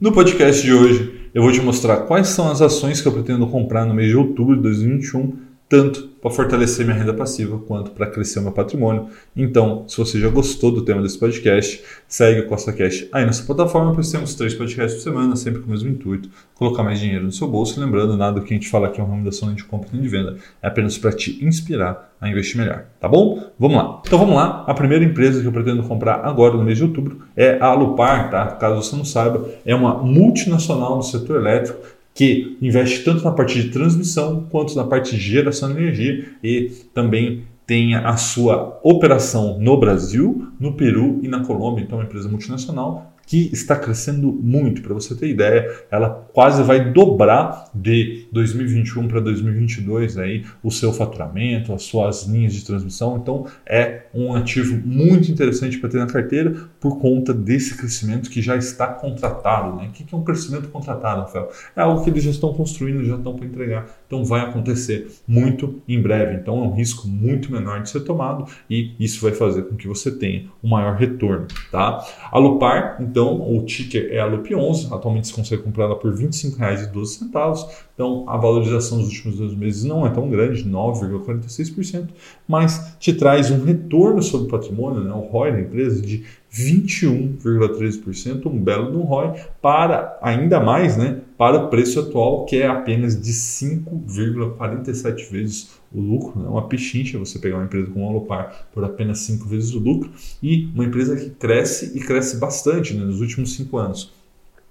No podcast de hoje, eu vou te mostrar quais são as ações que eu pretendo comprar no mês de outubro de 2021 tanto para fortalecer minha renda passiva quanto para crescer o meu patrimônio. Então, se você já gostou do tema desse podcast, segue o Costa Cash aí nessa plataforma, pois temos três podcasts por semana, sempre com o mesmo intuito, colocar mais dinheiro no seu bolso. Lembrando, nada do que a gente fala aqui é uma recomendação de compra nem de venda, é apenas para te inspirar a investir melhor, tá bom? Vamos lá. Então vamos lá. A primeira empresa que eu pretendo comprar agora no mês de outubro é a Alupar, tá? Caso você não saiba, é uma multinacional no setor elétrico que investe tanto na parte de transmissão quanto na parte de geração de energia e também tem a sua operação no Brasil, no Peru e na Colômbia, então é uma empresa multinacional que está crescendo muito. Para você ter ideia, ela quase vai dobrar de 2021 para 2022 aí o seu faturamento, as suas linhas de transmissão. Então é um ativo muito interessante para ter na carteira por conta desse crescimento que já está contratado. Né? O que é um crescimento contratado, Rafael? É algo que eles já estão construindo, já estão para entregar. Então vai acontecer muito em breve. Então é um risco muito menor de ser tomado e isso vai fazer com que você tenha um maior retorno. Tá? A Lupar, então, o ticker é a Loop 11, atualmente você consegue comprar ela por R$ 25,12. Então, a valorização dos últimos dois meses não é tão grande, 9,46%, mas te traz um retorno sobre o patrimônio, né, o ROI da empresa, de 21,13%, um belo do ROI, para ainda mais, né, para o preço atual, que é apenas de 5,47 vezes o lucro. É né? uma pechincha você pegar uma empresa como a Alopar por apenas 5 vezes o lucro e uma empresa que cresce e cresce bastante né, nos últimos 5 anos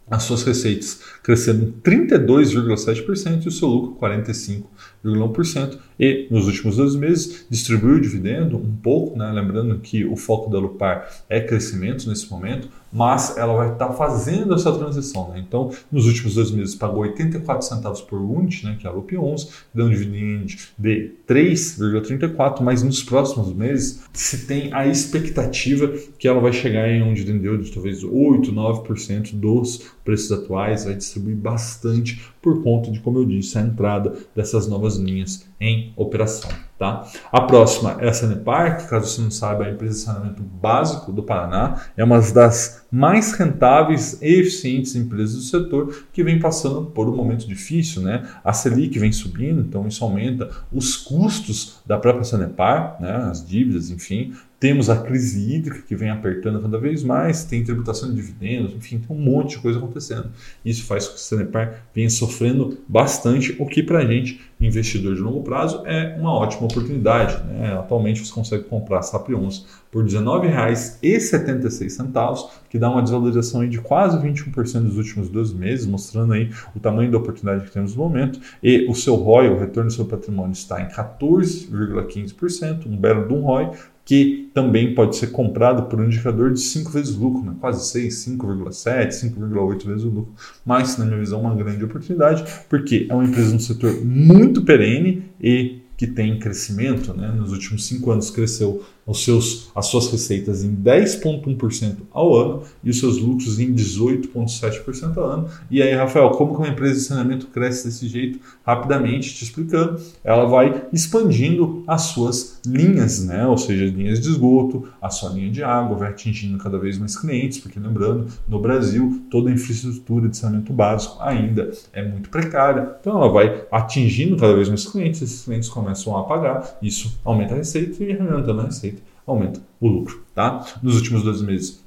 as suas receitas crescendo 32,7% e o seu lucro 45,1%. E nos últimos dois meses distribuiu dividendo um pouco, né? lembrando que o foco da Lupar é crescimento nesse momento, mas ela vai estar fazendo essa transição. Né? Então, nos últimos dois meses pagou 84 centavos por unit, né? que é a Lup 11, deu um dividendo de 3,34, mas nos próximos meses se tem a expectativa que ela vai chegar em um dividend de talvez 8, 9% dos preços atuais, vai distribuir bastante por conta de, como eu disse, a entrada dessas novas linhas em operação. Tá? A próxima é a Sanepar, caso você não saiba, é a empresa de saneamento básico do Paraná, é uma das mais rentáveis e eficientes empresas do setor que vem passando por um momento difícil. Né? A Selic vem subindo, então isso aumenta os custos da própria Sanepar, né? as dívidas, enfim, temos a crise hídrica que vem apertando cada vez mais, tem tributação de dividendos, enfim, tem um monte de coisa acontecendo. Isso faz com que o Sanepar venha sofrendo bastante, o que para a gente, investidor de longo prazo, é uma ótima oportunidade. Né? Atualmente você consegue comprar SAP 11 por R$ 19,76, que dá uma desvalorização de quase 21% nos últimos 12 meses, mostrando aí o tamanho da oportunidade que temos no momento. E o seu ROI, o retorno do seu patrimônio, está em 14,15%, um belo de um ROI, que também pode ser comprado por um indicador de 5 vezes o lucro, né? quase 6, 5,7, 5,8 vezes o lucro. Mas, na minha visão, uma grande oportunidade, porque é uma empresa no setor muito perene e que tem crescimento, né? nos últimos cinco anos cresceu os seus, as suas receitas em 10,1% ao ano e os seus lucros em 18,7% ao ano. E aí, Rafael, como que uma empresa de saneamento cresce desse jeito? Rapidamente te explicando, ela vai expandindo as suas linhas, né? ou seja, linhas de esgoto, a sua linha de água, vai atingindo cada vez mais clientes, porque lembrando, no Brasil, toda a infraestrutura de saneamento básico ainda é muito precária, então ela vai atingindo cada vez mais clientes, esses clientes começam a pagar, isso aumenta a receita e aumenta a receita aumenta o lucro. Tá? Nos últimos dois meses,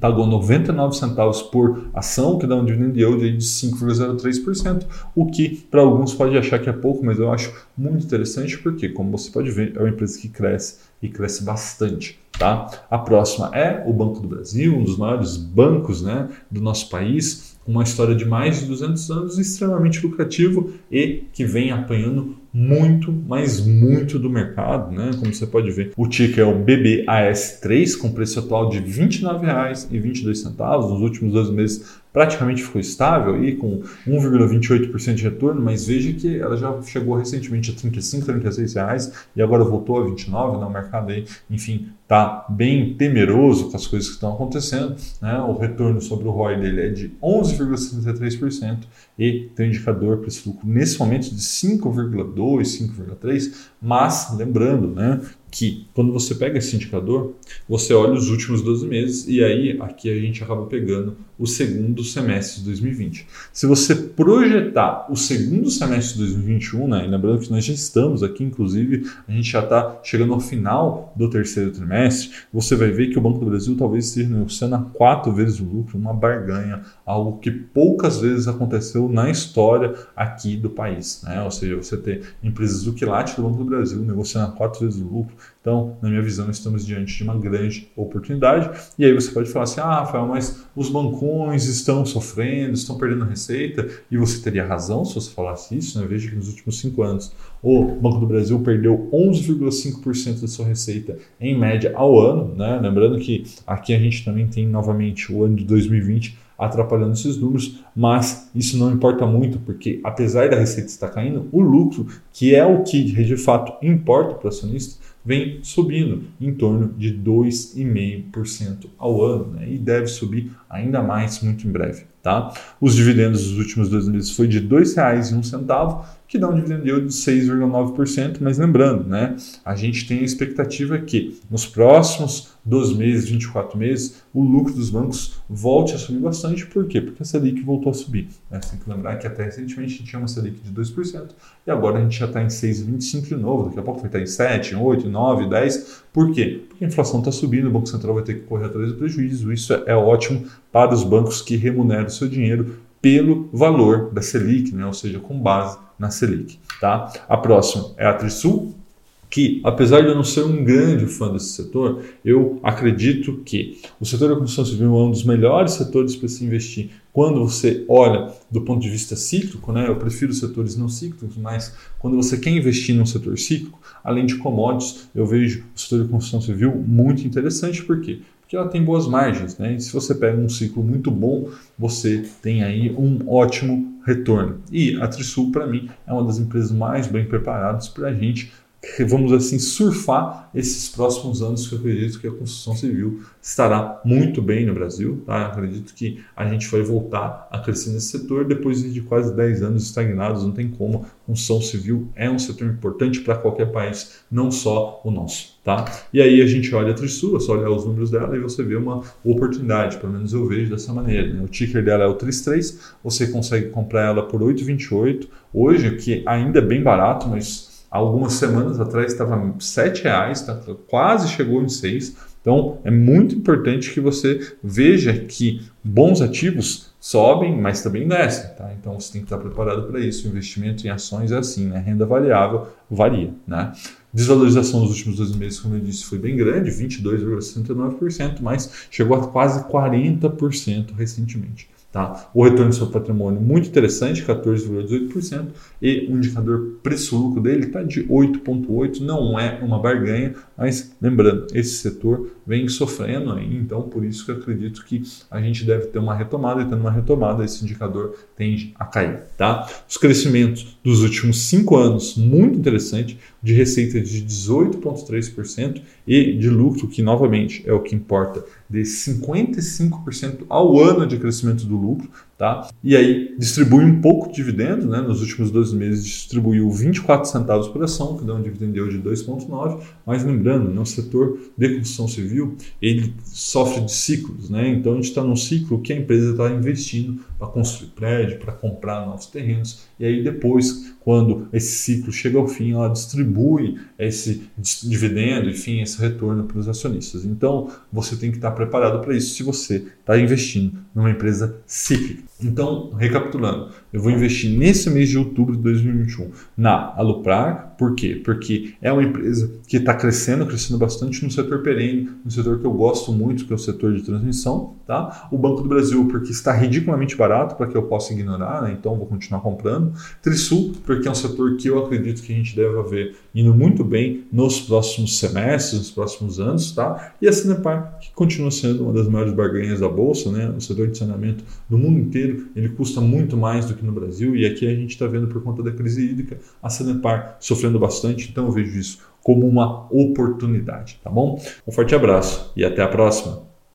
pagou 99 centavos por ação, que dá um dividend yield de 5,03%, o que para alguns pode achar que é pouco, mas eu acho muito interessante porque, como você pode ver, é uma empresa que cresce e cresce bastante. Tá? A próxima é o Banco do Brasil, um dos maiores bancos né, do nosso país, uma história de mais de 200 anos, extremamente lucrativo e que vem apanhando muito, mas muito do mercado, né? Como você pode ver, o ticker é o BBAS3 com preço atual de R$ 29,22. Nos últimos dois meses praticamente ficou estável e com 1,28% de retorno, mas veja que ela já chegou recentemente a 35, 36 reais e agora voltou a 29, né? O mercado aí, enfim, está bem temeroso com as coisas que estão acontecendo, né? O retorno sobre o ROI dele é de 11,63% e tem um indicador para esse lucro nesse momento de 5,2, 5,3, mas lembrando, né, que quando você pega esse indicador, você olha os últimos 12 meses e aí aqui a gente acaba pegando o segundo semestre de 2020. Se você projetar o segundo semestre de 2021, né, e lembrando que nós já estamos aqui, inclusive, a gente já está chegando ao final do terceiro trimestre, você vai ver que o Banco do Brasil talvez esteja negociando a quatro vezes o lucro, uma barganha, algo que poucas vezes aconteceu na história aqui do país. Né? Ou seja, você ter empresas do quilate do Banco do Brasil negociando a quatro vezes o lucro, então, na minha visão, estamos diante de uma grande oportunidade. E aí você pode falar assim: ah, Rafael, mas os bancões estão sofrendo, estão perdendo receita. E você teria razão se você falasse isso. Né? Veja que nos últimos cinco anos o Banco do Brasil perdeu 11,5% da sua receita em média ao ano. Né? Lembrando que aqui a gente também tem novamente o ano de 2020 atrapalhando esses números, mas isso não importa muito, porque apesar da receita estar caindo, o lucro, que é o que de fato importa para o acionista, vem subindo em torno de 2,5% ao ano né? e deve subir ainda mais muito em breve. Tá? Os dividendos dos últimos dois meses foi de R$ 2,01, que dá um dividend yield de 6,9%, mas lembrando, né, a gente tem a expectativa que nos próximos 12 meses, 24 meses, o lucro dos bancos volte a subir bastante. Por quê? Porque a Selic voltou a subir. Né? Você tem que lembrar que até recentemente a gente tinha uma Selic de 2% e agora a gente já está em 6,25% de novo. Daqui a pouco vai estar em 7, 8, 9, 10. Por quê? Porque a inflação está subindo, o Banco Central vai ter que correr atrás do prejuízo. Isso é ótimo para os bancos que remuneram seu dinheiro pelo valor da Selic, né? ou seja, com base na Selic. Tá? A próxima é a Trisul, que, apesar de eu não ser um grande fã desse setor, eu acredito que o setor da construção civil é um dos melhores setores para se investir quando você olha do ponto de vista cíclico, né? eu prefiro setores não cíclicos, mas quando você quer investir num setor cíclico, além de commodities, eu vejo o setor da construção civil muito interessante, por quê? Ela tem boas margens, né? E se você pega um ciclo muito bom, você tem aí um ótimo retorno. E a Trisul, para mim, é uma das empresas mais bem preparadas para a gente vamos assim, surfar esses próximos anos que eu acredito que a construção civil estará muito bem no Brasil. Tá? acredito que a gente vai voltar a crescer nesse setor depois de quase 10 anos estagnados. Não tem como. Construção civil é um setor importante para qualquer país, não só o nosso. Tá? E aí a gente olha a Trisul, é só olhar os números dela e você vê uma oportunidade, pelo menos eu vejo dessa maneira. Né? O ticker dela é o 33, você consegue comprar ela por 8,28. Hoje, que ainda é bem barato, mas algumas semanas atrás estava R$ 7,00, tá? quase chegou em 6. Então é muito importante que você veja que bons ativos sobem, mas também descem. Tá? Então você tem que estar preparado para isso. O investimento em ações é assim, né? renda variável varia. Né? Desvalorização nos últimos dois meses, como eu disse, foi bem grande, 22,69%, mas chegou a quase 40% recentemente. Tá? O retorno do seu patrimônio muito interessante, 14,18%, e o indicador preço-lucro dele está de 8,8%, não é uma barganha, mas lembrando, esse setor vem sofrendo aí, então por isso que eu acredito que a gente deve ter uma retomada, e tendo uma retomada, esse indicador tende a cair. Tá? Os crescimentos dos últimos cinco anos, muito interessante, de receita de 18,3% e de lucro, que novamente é o que importa, de 55% ao ano de crescimento do lucro, tá? E aí distribui um pouco de dividendo, né? Nos últimos dois meses distribuiu 24 centavos por ação, que dá um dividendo de 2,9, mas lembrando, no setor de construção civil, ele sofre de ciclos, né? Então a gente está num ciclo que a empresa está investindo para construir prédio, para comprar novos terrenos, e aí depois, quando esse ciclo chega ao fim, ela distribui esse dividendo, enfim, esse retorno para os acionistas. Então você tem que estar preparado para isso se você está investindo numa empresa cíclica. Então, recapitulando, eu vou investir nesse mês de outubro de 2021 na Aluprar, por quê? Porque é uma empresa que está crescendo, crescendo bastante no setor perene, no setor que eu gosto muito, que é o setor de transmissão, tá? O Banco do Brasil, porque está ridiculamente barato para que eu possa ignorar, né? então vou continuar comprando. Trisul, porque é um setor que eu acredito que a gente deve ver indo muito bem nos próximos semestres, nos próximos anos, tá? E a Cinepar, que continua sendo uma das maiores barganhas da bolsa, né? O setor de saneamento do mundo inteiro, ele custa muito mais do que no Brasil e aqui a gente está vendo por conta da crise hídrica a Sanepar sofrendo bastante, então eu vejo isso como uma oportunidade, tá bom? Um forte abraço e até a próxima.